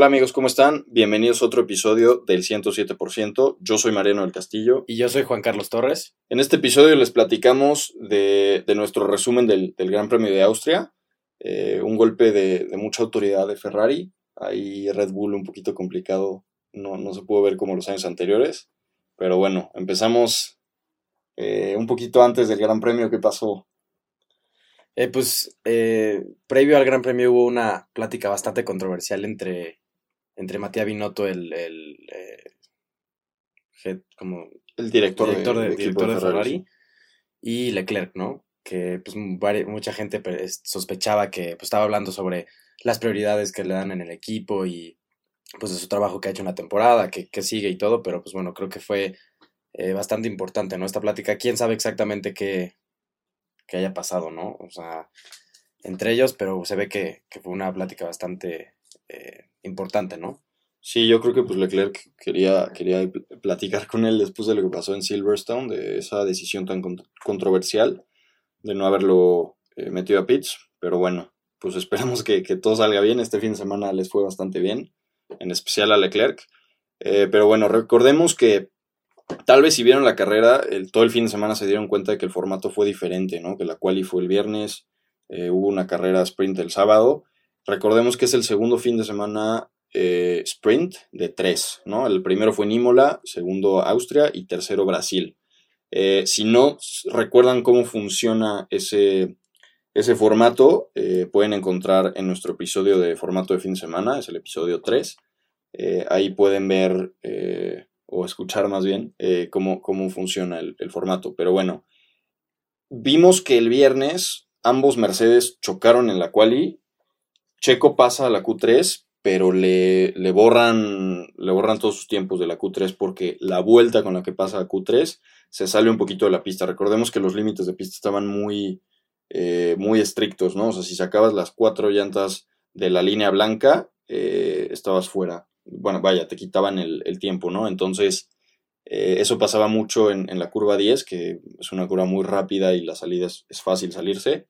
Hola amigos, ¿cómo están? Bienvenidos a otro episodio del 107%. Yo soy Mariano del Castillo. Y yo soy Juan Carlos Torres. En este episodio les platicamos de, nuestro resumen del, Gran Premio de Austria. Eh, un golpe de, mucha autoridad de Ferrari. Ahí Red Bull un poquito complicado. No, no se pudo ver como los años anteriores. Pero bueno, empezamos eh, un poquito antes del Gran Premio. ¿Qué pasó? Eh, pues previo al Gran Premio hubo una plática bastante controversial entre entre Matías Binotto, el, el eh, como el director, de, Ferrari, y Leclerc, ¿no? Que pues mucha gente sospechaba que pues, estaba hablando sobre las prioridades que le dan en el equipo y pues de su trabajo que ha hecho en la temporada, que, sigue y todo, pero pues bueno, creo que fue eh, bastante importante, ¿no? Esta plática, quién sabe exactamente qué, qué, haya pasado, ¿no? O sea, entre ellos, pero se ve que, que fue una plática bastante eh, importante, ¿no? Sí, yo creo que pues Leclerc quería, quería platicar con él después de lo que pasó en Silverstone, de esa decisión tan controversial de no haberlo eh, metido a pits, pero bueno, pues esperamos que, todo salga bien. Este fin de semana les fue bastante bien, en especial a Leclerc. Eh, pero bueno, recordemos que tal vez si vieron la carrera, el, todo el fin de semana se dieron cuenta de que el formato fue diferente, ¿no? Que la quali fue el viernes, hubo una carrera sprint el sábado Recordemos que es el segundo fin de semana eh, sprint de tres, ¿no? El primero fue en Imola, segundo Austria y tercero Brasil. Eh, si no recuerdan cómo funciona ese, ese formato, eh, pueden encontrar en nuestro episodio de formato de fin de semana, es el episodio 3. ahí pueden ver o escuchar más bien cómo, cómo, funciona el, el formato. Pero bueno, vimos que el viernes ambos Mercedes chocaron en la quali Checo pasa a la Q3, pero le, le, borran, le borran todos sus tiempos de la Q3 porque la vuelta con la que pasa a Q3 se sale un poquito de la pista. Recordemos que los límites de pista estaban muy, eh, muy estrictos, ¿no? O sea, si sacabas las cuatro llantas de la línea blanca, eh, estabas fuera. Bueno, vaya, te quitaban el, tiempo, ¿no? Entonces, eh, eso pasaba mucho en, la curva 10, que es una curva muy rápida y la salida es fácil salirse.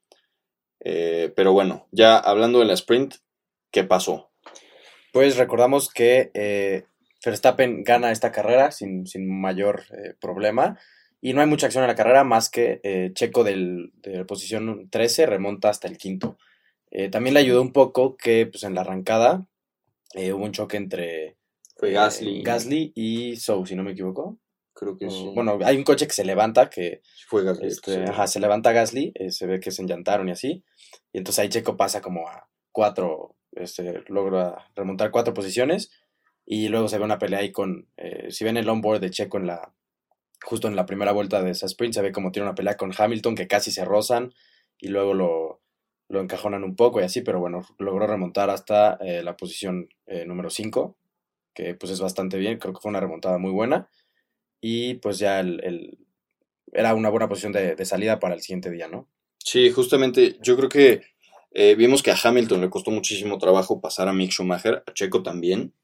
Eh, pero bueno, ya hablando de la sprint, ¿qué pasó? Pues recordamos que eh, Verstappen gana esta carrera sin, mayor eh, problema y no hay mucha acción en la carrera más que Checo del, de la posición 13 remonta hasta el quinto. también le ayudó un poco que pues, en la arrancada hubo un choque entre Gasly. Gasly y Sou, si no me equivoco. Creo que sí. Bueno, hay un coche que se levanta, que... Fue Gasly. Este, ajá, se levanta Gasly, se ve que se enllantaron y así. Y entonces ahí Checo pasa como a cuatro, este, logra remontar cuatro posiciones. Y luego se ve una pelea ahí con, eh, si ven el onboard de Checo en la, justo en la primera vuelta de esa sprint, se ve como tiene una pelea con Hamilton que casi se rozan y luego lo, lo encajonan un poco y así, pero bueno, logró remontar hasta eh, la posición eh, número 5, que pues es bastante bien, creo que fue una remontada muy buena. Y pues ya el, era una buena posición de, de salida para el siguiente día, ¿no? Sí, justamente yo creo que eh, vimos que a Hamilton le costó muchísimo trabajo pasar a Mick Schumacher, a Checo también.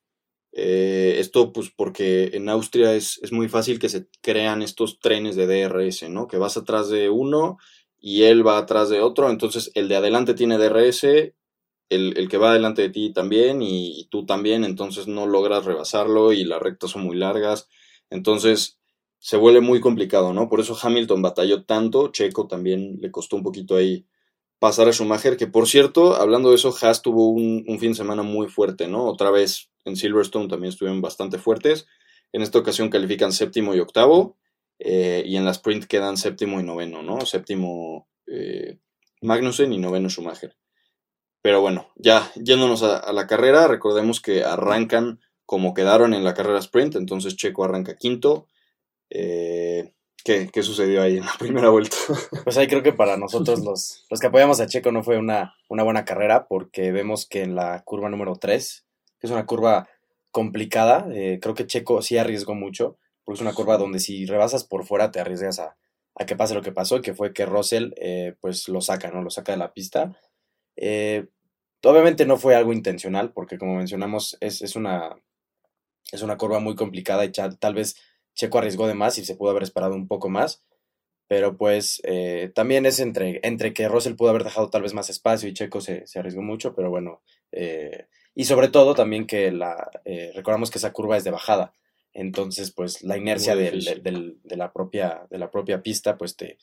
Eh, esto pues porque en Austria es, muy fácil que se crean estos trenes de DRS, ¿no? Que vas atrás de uno y él va atrás de otro, entonces el de adelante tiene DRS, el, que va adelante de ti también y, tú también, entonces no logras rebasarlo y las rectas son muy largas. Entonces se vuelve muy complicado, ¿no? Por eso Hamilton batalló tanto, Checo también le costó un poquito ahí pasar a Schumacher, que por cierto, hablando de eso, Haas tuvo un, fin de semana muy fuerte, ¿no? Otra vez en Silverstone también estuvieron bastante fuertes. En esta ocasión califican séptimo y octavo, eh, y en la sprint quedan séptimo y noveno, ¿no? Séptimo eh, Magnussen y noveno Schumacher. Pero bueno, ya yéndonos a, la carrera, recordemos que arrancan como quedaron en la carrera sprint, entonces Checo arranca quinto, eh, ¿qué, sucedió ahí en la primera vuelta? Pues ahí creo que para nosotros los, los que apoyamos a Checo no fue una, una buena carrera porque vemos que en la curva número 3, que es una curva complicada, eh, creo que Checo sí arriesgó mucho, porque es una curva donde si rebasas por fuera te arriesgas a, a que pase lo que pasó, que fue que Russell eh, pues lo saca, ¿no? Lo saca de la pista. obviamente no fue algo intencional, porque como mencionamos, es, es, una, es una curva muy complicada y tal vez Checo arriesgó de más y se pudo haber esperado un poco más. Pero pues eh, también es entre, entre que Russell pudo haber dejado tal vez más espacio y Checo se, arriesgó mucho, pero bueno. Eh, Y sobre todo también que la, eh, recordamos que esa curva es de bajada. Entonces, pues la inercia del, del, de, la propia, de la propia pista, pues te,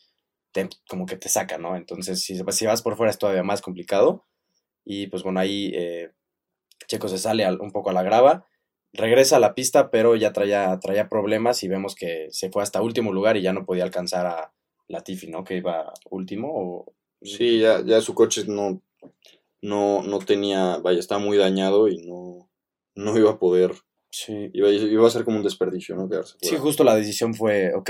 te, como que te saca, ¿no? Entonces, si, si vas por fuera es todavía más complicado. Y pues bueno, ahí Checo se sale un poco a la grava, regresa a la pista, pero ya traía, traía problemas y vemos que se fue hasta último lugar y ya no podía alcanzar a Latifi, ¿no? Que iba último. O... Sí, ya, ya su coche no, no, no tenía, vaya, estaba muy dañado y no, no iba a poder. Sí. Iba, iba a ser como un desperdicio, ¿no? Quedarse Sí, justo la decisión fue, ok,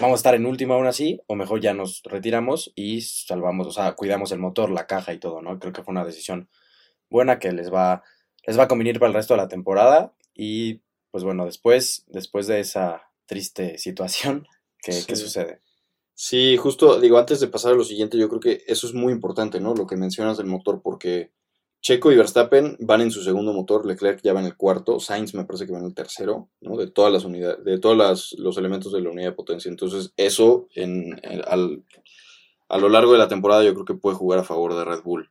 vamos a estar en última aún así, o mejor ya nos retiramos y salvamos, o sea, cuidamos el motor, la caja y todo, ¿no? Creo que fue una decisión buena que les va, les va a convenir para el resto de la temporada. Y pues bueno, después, después de esa triste situación, ¿qué, sucede? Sí, justo digo, antes de pasar a lo siguiente, yo creo que eso es muy importante, ¿no? Lo que mencionas del motor, porque Checo y Verstappen van en su segundo motor, Leclerc ya va en el cuarto, Sainz me parece que va en el tercero, ¿no? De todas las unidades, de todos los elementos de la unidad de potencia. Entonces, eso en, al, a lo largo de la temporada yo creo que puede jugar a favor de Red Bull.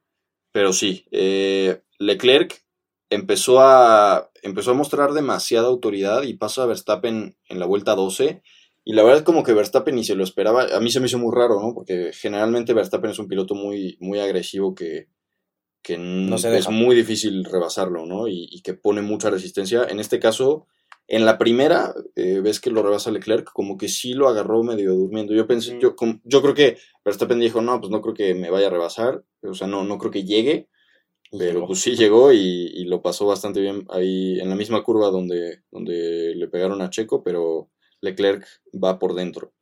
Pero sí, eh, Leclerc empezó a, empezó a mostrar demasiada autoridad y pasa a Verstappen en la vuelta 12. Y la verdad es como que Verstappen ni se lo esperaba. A mí se me hizo muy raro, ¿no? Porque generalmente Verstappen es un piloto muy, muy agresivo que que no es muy difícil rebasarlo, ¿no? Y, que pone mucha resistencia. En este caso, en la primera, eh, ves que lo rebasa Leclerc, como que sí lo agarró medio durmiendo. Yo pensé, yo, yo creo que Verstappen dijo, no, pues no creo que me vaya a rebasar, o sea, no, no creo que llegue, pero pues sí llegó y, lo pasó bastante bien ahí en la misma curva donde, donde le pegaron a Checo, pero Leclerc va por dentro.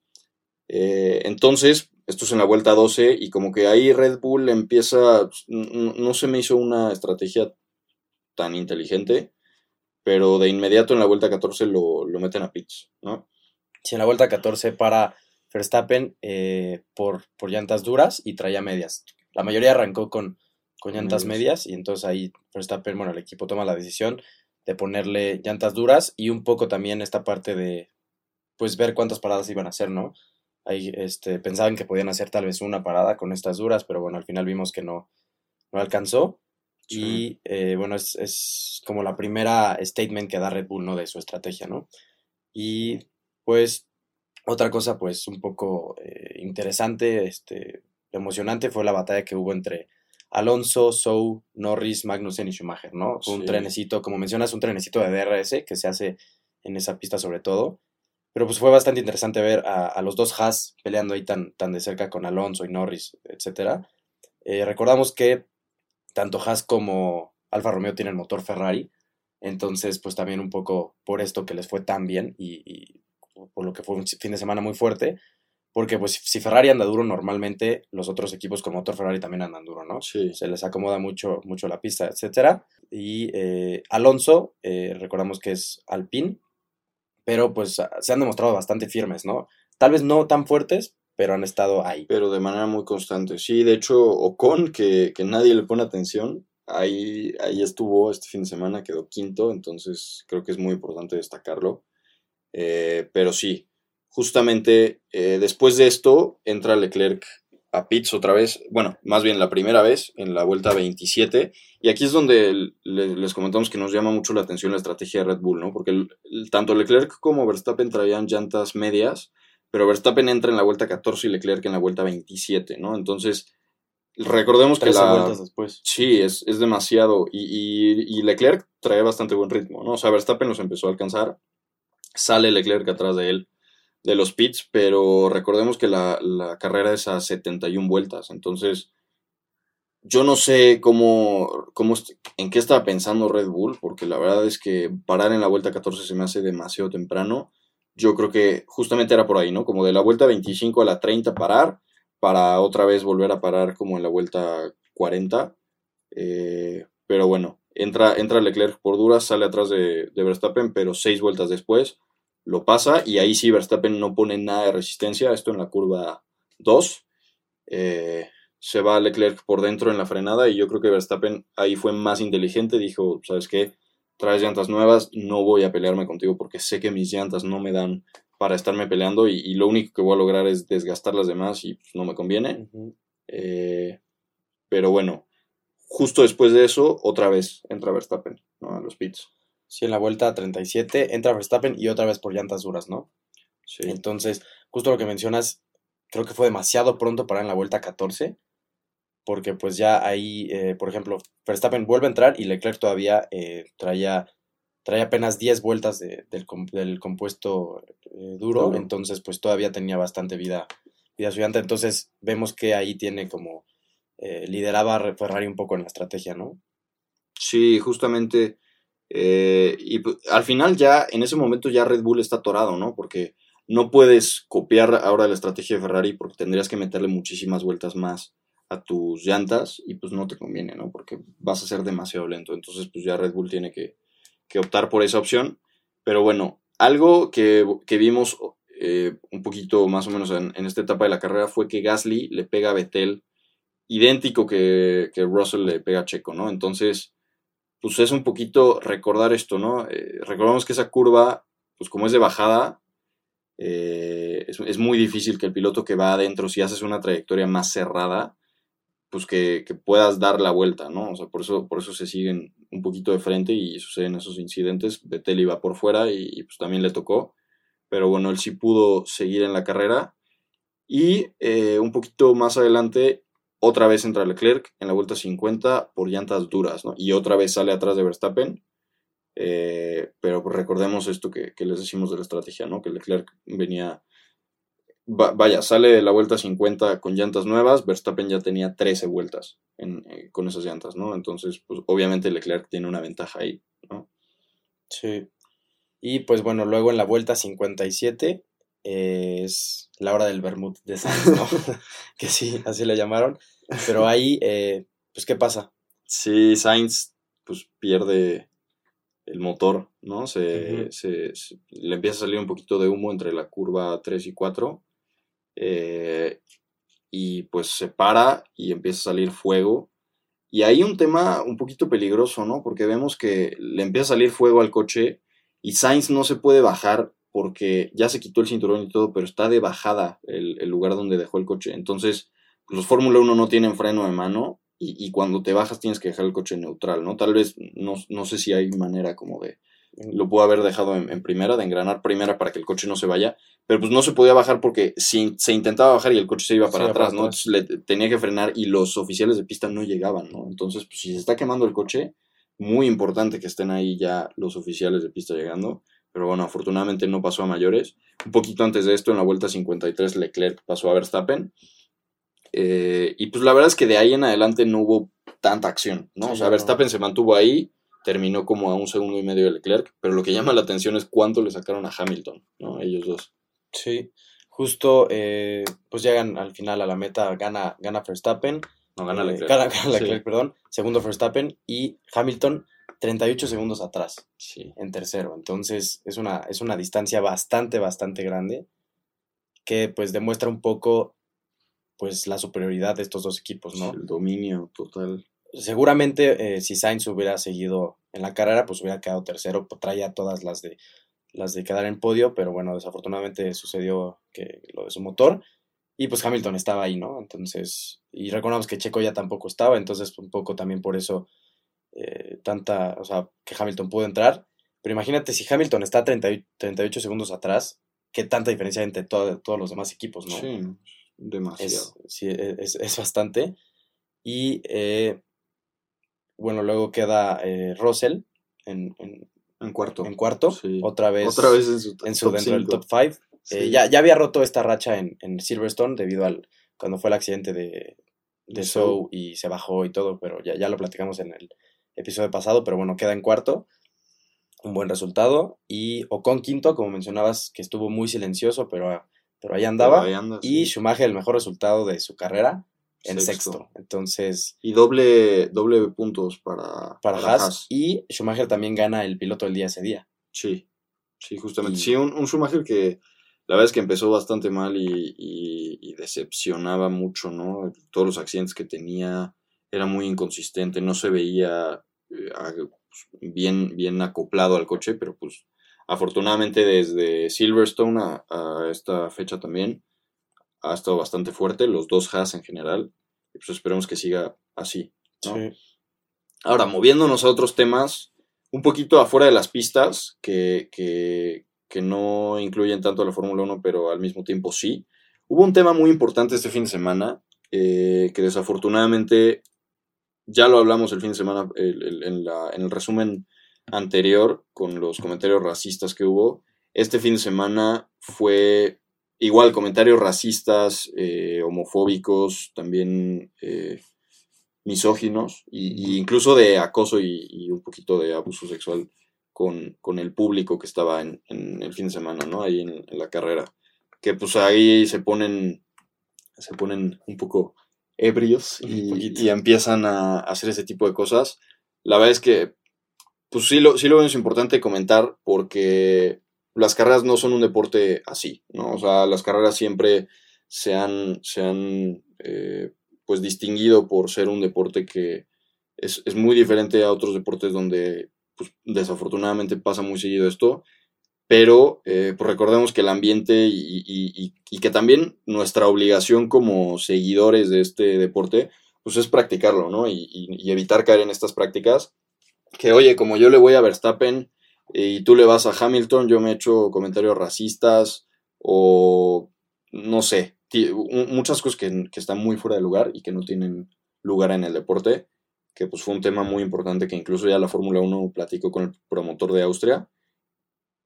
Eh, entonces, esto es en la vuelta 12 y como que ahí Red Bull empieza, no, se me hizo una estrategia tan inteligente, pero de inmediato en la vuelta 14 lo, meten a pits, ¿no? Sí, en la vuelta 14 para Verstappen eh, por, por llantas duras y traía medias. La mayoría arrancó con, con llantas medias y entonces ahí Verstappen, bueno, el equipo toma la decisión de ponerle llantas duras y un poco también esta parte de, pues, ver cuántas paradas iban a hacer, ¿no? Ahí este, pensaban que podían hacer tal vez una parada con estas duras, pero bueno, al final vimos que no, no alcanzó. Y eh, bueno, es, es, como la primera statement que da Red Bull, ¿no? De su estrategia, ¿no? Y pues otra cosa, pues un poco eh, interesante, este, emocionante fue la batalla que hubo entre Alonso, Sou, Norris, Magnussen y Schumacher, ¿no? Fue un trenecito, como mencionas, un trenecito de DRS que se hace en esa pista sobre todo. Pero pues fue bastante interesante ver a, los dos Haas peleando ahí tan, tan de cerca con Alonso y Norris, etc. Eh, recordamos que tanto Haas como Alfa Romeo tienen motor Ferrari, entonces pues también un poco por esto que les fue tan bien y, por lo que fue un fin de semana muy fuerte, porque pues si Ferrari anda duro normalmente los otros equipos con motor Ferrari también andan duro, ¿no? Sí. Se les acomoda mucho, mucho la pista, etc. Y eh, Alonso, eh, recordamos que es Alpine, pero pues se han demostrado bastante firmes, ¿no? Tal vez no tan fuertes, pero han estado ahí. Pero de manera muy constante. Sí, de hecho, Ocon, que, que nadie le pone atención, ahí, ahí estuvo este fin de semana, quedó quinto, entonces creo que es muy importante destacarlo. Eh, pero sí, justamente eh, después de esto entra Leclerc a Pitts otra vez, bueno, más bien la primera vez en la vuelta 27, y aquí es donde les comentamos que nos llama mucho la atención la estrategia de Red Bull, ¿no? Porque tanto Leclerc como Verstappen traían llantas medias, pero Verstappen entra en la vuelta 14 y Leclerc en la vuelta 27, ¿no? Entonces, recordemos que la... vueltas después. Sí, es, es demasiado, y, y Leclerc trae bastante buen ritmo, ¿no? O sea, Verstappen los empezó a alcanzar, sale Leclerc atrás de él, de los pits, pero recordemos que la, carrera es a 71 vueltas, entonces yo no sé cómo, cómo, en qué estaba pensando Red Bull, porque la verdad es que parar en la vuelta 14 se me hace demasiado temprano. Yo creo que justamente era por ahí, ¿no? Como de la vuelta 25 a la 30 parar, para otra vez volver a parar como en la vuelta 40. Eh, pero bueno, entra, entra Leclerc por duras, sale atrás de, de Verstappen, pero seis vueltas después lo pasa y ahí sí Verstappen no pone nada de resistencia, esto en la curva 2. Eh, se va Leclerc por dentro en la frenada y yo creo que Verstappen ahí fue más inteligente, dijo, ¿sabes qué? Traes llantas nuevas, no voy a pelearme contigo porque sé que mis llantas no me dan para estarme peleando y, lo único que voy a lograr es desgastar las demás y pues, no me conviene. Eh, pero bueno, justo después de eso, otra vez entra Verstappen, ¿no? A los pits. Sí, en la vuelta 37 entra Verstappen y otra vez por llantas duras, ¿no? Sí. Entonces, justo lo que mencionas, creo que fue demasiado pronto para en la vuelta 14, porque pues ya ahí, eh, por ejemplo, Verstappen vuelve a entrar y Leclerc todavía eh, traía, traía apenas 10 vueltas de- del, com- del compuesto eh, duro, Duro. entonces pues todavía tenía bastante vida, vida su entonces vemos que ahí tiene como, eh, lideraba a Ferrari un poco en la estrategia, ¿no? Sí, justamente. Eh, y pu- al final ya, en ese momento ya Red Bull está atorado, ¿no? Porque no puedes copiar ahora la estrategia de Ferrari porque tendrías que meterle muchísimas vueltas más a tus llantas y pues no te conviene, ¿no? Porque vas a ser demasiado lento. Entonces pues ya Red Bull tiene que, que optar por esa opción. Pero bueno, algo que, que vimos eh, un poquito más o menos en, en esta etapa de la carrera fue que Gasly le pega a Vettel idéntico que, que Russell le pega a Checo, ¿no? Entonces, pues es un poquito recordar esto, ¿no? Eh, recordamos que esa curva, pues como es de bajada, eh, es, muy difícil que el piloto que va adentro, si haces una trayectoria más cerrada, pues que, puedas dar la vuelta, ¿no? O sea, por eso, por eso se siguen un poquito de frente y suceden esos incidentes. Vettel iba por fuera y, y, pues también le tocó, pero bueno, él sí pudo seguir en la carrera. Y eh, un poquito más adelante, otra vez entra Leclerc en la vuelta 50 por llantas duras, ¿no? Y otra vez sale atrás de Verstappen. Eh, pero pues recordemos esto que, que, les decimos de la estrategia, ¿no? Que Leclerc venía. Va, vaya, sale de la vuelta 50 con llantas nuevas, Verstappen ya tenía 13 vueltas eh, con esas llantas, ¿no? Entonces, pues obviamente Leclerc tiene una ventaja ahí, ¿no? Sí. Y pues bueno, luego en la vuelta 57 eh, es la hora del vermut de Sainz, ¿no? que sí, así le llamaron. Pero ahí, eh, pues, ¿qué pasa? Sí, Sainz, pues pierde el motor, ¿no? Se, Ujú. se- se- le empieza a salir un poquito de humo entre la curva 3 y 4. eh, y pues se para y empieza a salir fuego. Y hay un tema un poquito peligroso, ¿no? Porque vemos que le empieza a salir fuego al coche y Sainz no se puede bajar porque ya se quitó el cinturón y todo, pero está de bajada el, el lugar donde dejó el coche. Entonces, los Fórmula 1 no tienen freno de mano y, y cuando te bajas tienes que dejar el coche neutral, ¿no? Tal vez, no, no sé si hay manera como de, lo pudo haber dejado en, en primera, de engranar primera para que el coche no se vaya, pero pues no se podía bajar porque si se intentaba bajar y el coche se iba para Se iba para atrás, ¿no? atrás. Entonces le tenía que frenar y los oficiales de pista no llegaban, ¿no? Entonces, pues si se está quemando el coche, muy importante que estén ahí ya los oficiales de pista llegando, pero bueno, afortunadamente no pasó a mayores. Un poquito antes de esto, en la vuelta 53, Leclerc pasó a Verstappen. Eh, y pues la verdad es que de ahí en adelante no hubo tanta acción, ¿no? Sí, o sea, no. Verstappen se mantuvo ahí, terminó como a un segundo y medio de Leclerc, pero lo que llama la atención es cuánto le sacaron a Hamilton, ¿no? Ellos dos. Sí, justo, eh, pues llegan al final a la meta, gana, gana Verstappen, No gana eh, Leclerc. gana- Sí. Leclerc, perdón, segundo Verstappen y Hamilton 38 segundos atrás Sí. en tercero. Entonces es una, es una distancia bastante, bastante grande que pues demuestra un poco pues la superioridad de estos dos equipos, ¿no? El dominio total. Seguramente eh, si Sainz hubiera seguido en la carrera, pues hubiera quedado tercero, pues, traía todas las de las de quedar en podio, pero bueno, desafortunadamente sucedió que lo de su motor y pues Hamilton estaba ahí, ¿no? Entonces, y recordamos que Checo ya tampoco estaba, entonces un poco también por eso eh, tanta, o sea, que Hamilton pudo entrar, pero imagínate si Hamilton está 30 y- 38 segundos atrás, qué tanta diferencia hay entre todo- todos los demás equipos, ¿no? Sí, demasiado. es, sí, e, es, es bastante. Y eh, bueno, luego queda eh, Russell en, en, en cuarto. en cuarto, Sí. otra vez, Otra vez en su, en su dentro del top 5. Sí. ya, ya había roto esta racha en, en Silverstone debido al cuando fue el accidente de, de Zhou. y se bajó y todo, pero ya, ya lo platicamos en el episodio pasado, pero bueno, queda en cuarto. Un buen resultado. Y Ocon quinto, como mencionabas, que estuvo muy silencioso, pero, pero ahí andaba. Pero ahí anda, Y sí. Schumacher, el mejor resultado de su carrera, en Sexto. sexto. Entonces, Y doble, doble puntos para, para para Haas. Haas. Y Schumacher también gana el piloto del día ese día. Sí, sí, justamente. Y- Sí, un, un Schumacher que la verdad es que empezó bastante mal y, y- y decepcionaba mucho, ¿no? Todos los accidentes que tenía, era muy inconsistente, no se veía eh, pues, bien, bien acoplado al coche, pero pues afortunadamente desde Silverstone a, a esta fecha también ha estado bastante fuerte, los dos Haas en general, y pues esperemos que siga así. ¿no? Sí. Ahora, moviéndonos a otros temas, un poquito afuera de las pistas, que, que, que no incluyen tanto a la Fórmula 1, pero al mismo tiempo sí. Hubo un tema muy importante este fin de semana, eh, que desafortunadamente ya lo hablamos el fin de semana en, en, el resumen anterior con los comentarios racistas que hubo. Este fin de semana fue igual comentarios racistas, eh, homofóbicos, también eh, misóginos, y, incluso de acoso y, un poquito de abuso sexual con, con el público que estaba en, en, el fin de semana, ¿no? Ahí en, la carrera. Que pues ahí se ponen, se ponen un poco ebrios y, y, empiezan a hacer ese tipo de cosas. La verdad es que, pues sí lo, sí lo es importante comentar porque las carreras no son un deporte así, ¿no? O sea, las carreras siempre se han, se han eh, pues distinguido por ser un deporte que es, es, muy diferente a otros deportes donde pues, desafortunadamente pasa muy seguido esto, pero eh, pues recordemos que el ambiente y, y, y, que también nuestra obligación como seguidores de este deporte pues es practicarlo, ¿no? Y, evitar caer en estas prácticas. Que oye, como yo le voy a Verstappen, y tú le vas a Hamilton, yo me he hecho comentarios racistas o no sé, muchas cosas que, están muy fuera de lugar y que no tienen lugar en el deporte, que pues fue un tema muy importante que incluso ya la Fórmula 1 platicó con el promotor de Austria.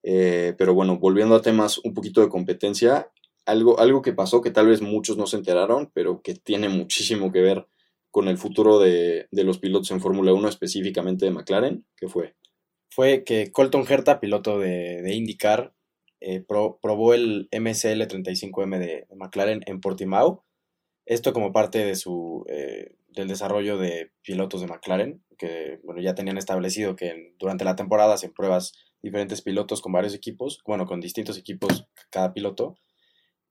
Eh, pero bueno, volviendo a temas un poquito de competencia, algo, algo que pasó que tal vez muchos no se enteraron, pero que tiene muchísimo que ver con el futuro de, de los pilotos en Fórmula 1, específicamente de McLaren, que fue fue que Colton Herta, piloto de, de IndyCar, eh, probó el MSL 35M de, McLaren en Portimao. Esto como parte de su, eh, del desarrollo de pilotos de McLaren, que bueno, ya tenían establecido que durante la temporada hacen pruebas diferentes pilotos con varios equipos, bueno, con distintos equipos cada piloto.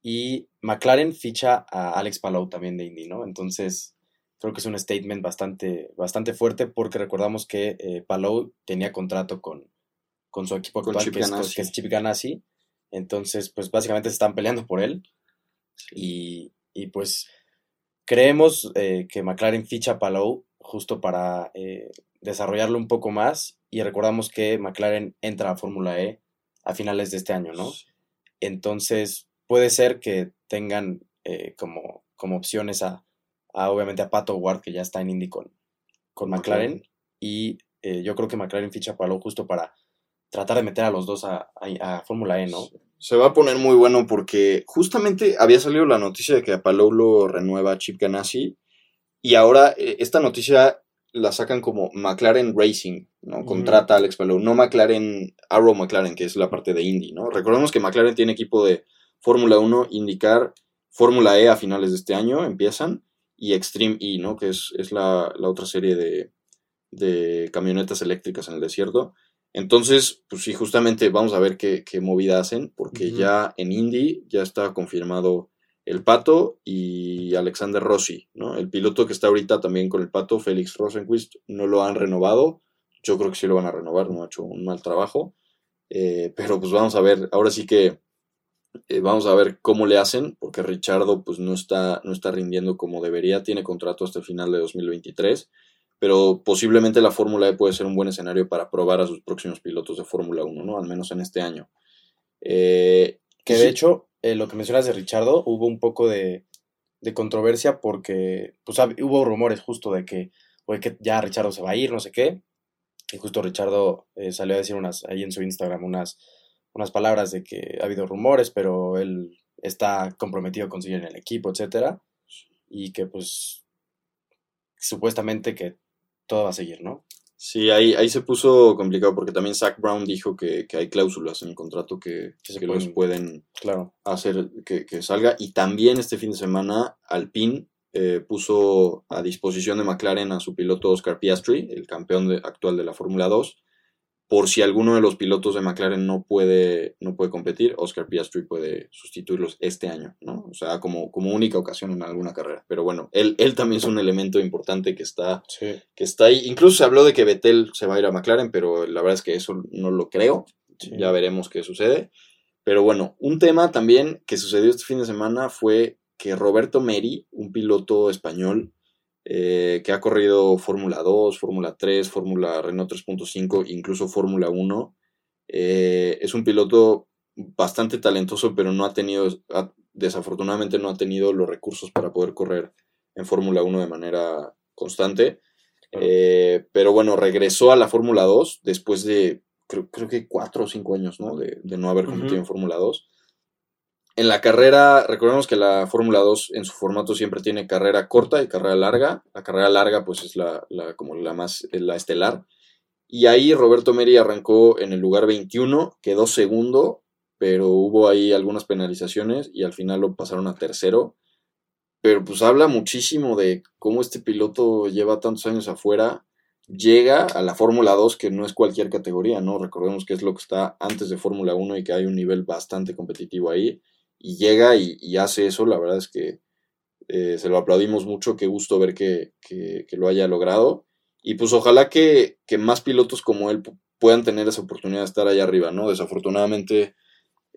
Y McLaren ficha a Alex Palou también de Indy, ¿no? Entonces, creo que es un statement bastante, bastante fuerte porque recordamos que eh, Palou tenía contrato con, con su equipo actual, que, es, Chip Ganassi. Entonces, pues básicamente se están peleando por él. Y, y pues creemos eh, que McLaren ficha a Palou justo para eh, desarrollarlo un poco más. Y recordamos que McLaren entra a Fórmula E a finales de este año, ¿no? Entonces, puede ser que tengan eh, como, como opciones a, obviamente a Pato Ward, que ya está en Indy con, con McLaren. Y eh, yo creo que McLaren ficha a Palou justo para tratar de meter a los dos a, a, Fórmula E, ¿no? Se va a poner muy bueno porque justamente había salido la noticia de que a Palou lo renueva Chip Ganassi. Y ahora eh, esta noticia la sacan como McLaren Racing, ¿no? Contrata a Alex Palou, no McLaren, Arrow McLaren, que es la parte de Indy, ¿no? Recordemos que McLaren tiene equipo de Fórmula 1, indicar Fórmula E a finales de este año, empiezan, y Extreme E, ¿no? Que es, es la, la, otra serie de, de, camionetas eléctricas en el desierto. Entonces, pues sí, justamente vamos a ver qué, qué movida hacen, porque ya en Indy ya está confirmado el Pato y Alexander Rossi, ¿no? El piloto que está ahorita también con el Pato, Félix Rosenquist, no lo han renovado. Yo creo que sí lo van a renovar, no ha hecho un mal trabajo. Eh, pero pues vamos a ver, ahora sí que eh, vamos a ver cómo le hacen, porque Richardo pues no está, no está rindiendo como debería, tiene contrato hasta el final de 2023, pero posiblemente la Fórmula E puede ser un buen escenario para probar a sus próximos pilotos de Fórmula 1, ¿no? Al menos en este año. Eh, que de hecho, eh, lo que mencionas de Richardo, hubo un poco de, de controversia porque pues, hubo rumores justo de que, que ya Richardo se va a ir, no sé qué, y justo Richardo salió a decir unas, ahí en su Instagram unas unas palabras de que ha habido rumores, pero él está comprometido con seguir en el equipo, etcétera, y que pues supuestamente que todo va a seguir, ¿no? Sí, ahí, ahí se puso complicado porque también Zach Brown dijo que, hay cláusulas en el contrato que, que, los pueden claro. hacer que, salga. Y también este fin de semana Alpine eh, puso a disposición de McLaren a su piloto Oscar Piastri, el campeón actual de la Fórmula 2, por si alguno de los pilotos de McLaren no puede, no puede competir, Oscar Piastri puede sustituirlos este año, ¿no? O sea, como, como única ocasión en alguna carrera. Pero bueno, él, él también es un elemento importante que está, que está ahí. Incluso se habló de que Vettel se va a ir a McLaren, pero la verdad es que eso no lo creo. Ya veremos qué sucede. Pero bueno, un tema también que sucedió este fin de semana fue que Roberto Meri, un piloto español, eh, que ha corrido Fórmula 2, Fórmula 3, Fórmula Renault 3.5, incluso Fórmula 1. Eh, es un piloto bastante talentoso, pero no ha tenido, desafortunadamente no ha tenido los recursos para poder correr en Fórmula 1 de manera constante. Eh, pero bueno, regresó a la Fórmula 2 después de, creo, que cuatro o cinco años, ¿no? De, no haber competido en Fórmula 2. En la carrera, recordemos que la Fórmula 2 en su formato siempre tiene carrera corta y carrera larga. La carrera larga, pues es la, como la más, la estelar. Y ahí Roberto Meri arrancó en el lugar 21, quedó segundo, pero hubo ahí algunas penalizaciones y al final lo pasaron a tercero. Pero pues habla muchísimo de cómo este piloto lleva tantos años afuera, llega a la Fórmula 2, que no es cualquier categoría, ¿no? Recordemos que es lo que está antes de Fórmula 1 y que hay un nivel bastante competitivo ahí y llega y, hace eso, la verdad es que eh, se lo aplaudimos mucho, qué gusto ver que, lo haya logrado. Y pues ojalá que, más pilotos como él puedan tener esa oportunidad de estar allá arriba, ¿no? Desafortunadamente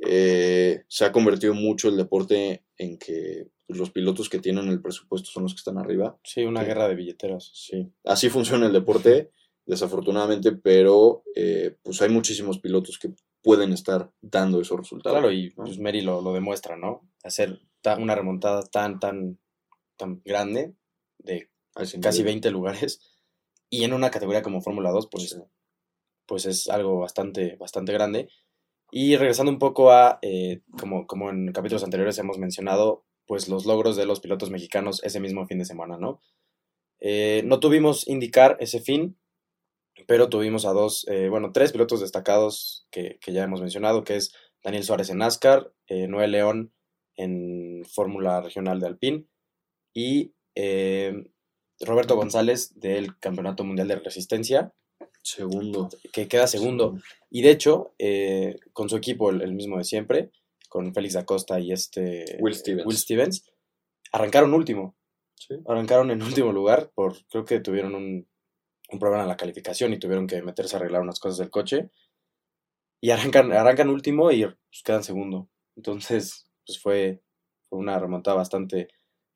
eh, se ha convertido mucho el deporte en que pues, los pilotos que tienen el presupuesto son los que están arriba. Sí, una guerra de billeteras. Sí, así funciona el deporte, desafortunadamente, pero eh, pues hay muchísimos pilotos que pueden estar dando esos resultados. Claro, y pues Mary lo, demuestra, ¿no? Hacer una remontada tan, tan, tan grande de casi 20 lugares y en una categoría como Fórmula 2, pues, pues es algo bastante, bastante grande. Y regresando un poco a, eh, como, como en capítulos anteriores hemos mencionado, pues los logros de los pilotos mexicanos ese mismo fin de semana, ¿no? Eh, no tuvimos indicar ese fin, pero tuvimos a dos, eh, bueno, tres pilotos destacados que, ya hemos mencionado, que es Daniel Suárez en NASCAR, eh, Noé León en Fórmula Regional de Alpine y eh, Roberto González del Campeonato Mundial de Resistencia. Segundo. Que queda segundo. Y de hecho, con su equipo, el, mismo de siempre, con Félix Acosta y este Will Stevens, Will Stevens arrancaron último. Arrancaron en último lugar, por creo que tuvieron un, un problema en la calificación y tuvieron que meterse a arreglar unas cosas del coche. Y arrancan, arrancan último y pues, quedan segundo. Entonces, pues fue, una remontada bastante,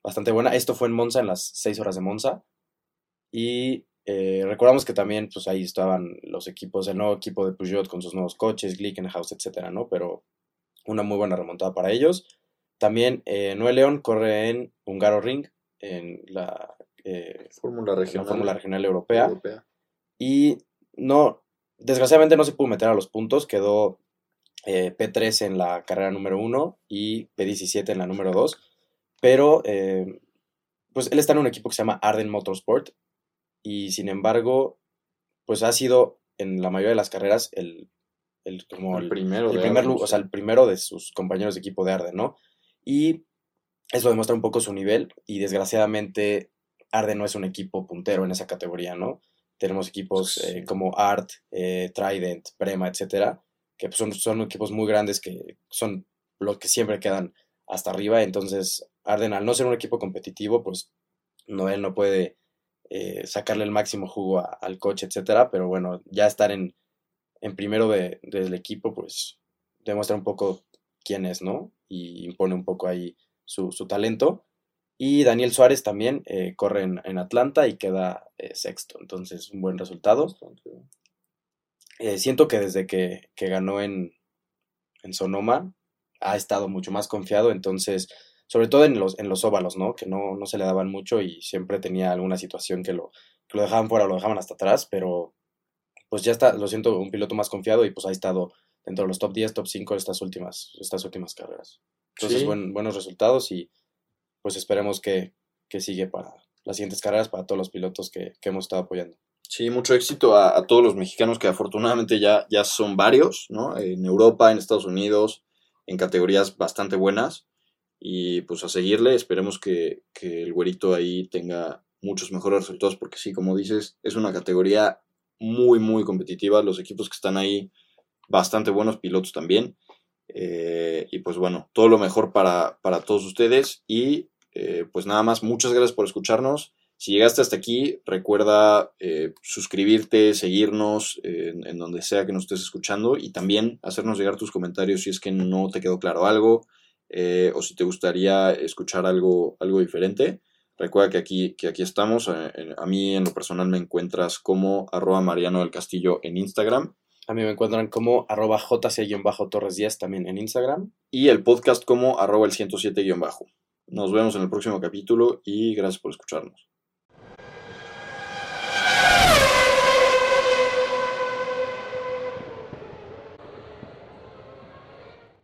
bastante buena. Esto fue en Monza, en las seis horas de Monza. Y eh, recordamos que también, pues ahí estaban los equipos, el nuevo equipo de Peugeot con sus nuevos coches, Glickenhaus, etcétera, ¿no? Pero una muy buena remontada para ellos. También eh, Noé León corre en Hungaro Ring, en la eh, Fórmula Regional. Fórmula Regional Europea. Y no, desgraciadamente no se pudo meter a los puntos, quedó eh, P3 en la carrera número 1 y P17 en la número 2, pero eh, pues él está en un equipo que se llama Arden Motorsport y sin embargo, pues ha sido en la mayoría de las carreras el, el, como el, primero, el primer, o sea, el primero de sus compañeros de equipo de Arden, ¿no? Y eso demuestra un poco su nivel y desgraciadamente Arden no es un equipo puntero en esa categoría, ¿no? Tenemos equipos eh, como Art, eh, Trident, Prema, etcétera, que pues, son, son equipos muy grandes que son los que siempre quedan hasta arriba. Entonces, Arden, al no ser un equipo competitivo, pues no, él no puede eh, sacarle el máximo jugo al coche, etcétera. Pero bueno, ya estar en, en primero de, del equipo, pues demuestra un poco quién es, ¿no? Y impone un poco ahí su, su talento. Y Daniel Suárez también eh, corre en, Atlanta y queda eh, sexto. Entonces, un buen resultado. Eh, siento que desde que, ganó en, en, Sonoma ha estado mucho más confiado. Entonces, sobre todo en los, en los óvalos, ¿no? Que no, no se le daban mucho y siempre tenía alguna situación que lo, que lo dejaban fuera, lo dejaban hasta atrás. Pero, pues ya está, lo siento, un piloto más confiado y pues ha estado dentro de los top 10, top 5 estas últimas, estas últimas carreras. Entonces, buenos resultados y pues esperemos que, sigue para las siguientes carreras, para todos los pilotos que, hemos estado apoyando. Sí, mucho éxito a, todos los mexicanos que afortunadamente ya, ya son varios, ¿no? En Europa, en Estados Unidos, en categorías bastante buenas. Y pues a seguirle, esperemos que, que el güerito ahí tenga muchos mejores resultados, porque sí, como dices, es una categoría muy, muy competitiva. Los equipos que están ahí, bastante buenos pilotos también. Eh, y pues bueno, todo lo mejor para, para todos ustedes y eh, pues nada más, muchas gracias por escucharnos. Si llegaste hasta aquí, recuerda eh, suscribirte, seguirnos en, donde sea que nos estés escuchando y también hacernos llegar tus comentarios si es que no te quedó claro algo eh, o si te gustaría escuchar algo, algo diferente. Recuerda que aquí, que aquí estamos. A, mí en lo personal me encuentras como arroba Mariano del Castillo en Instagram. A mí me encuentran como arroba jc-torres10 también en Instagram. Y el podcast como arroba el 107-bajo. Nos vemos en el próximo capítulo y gracias por escucharnos.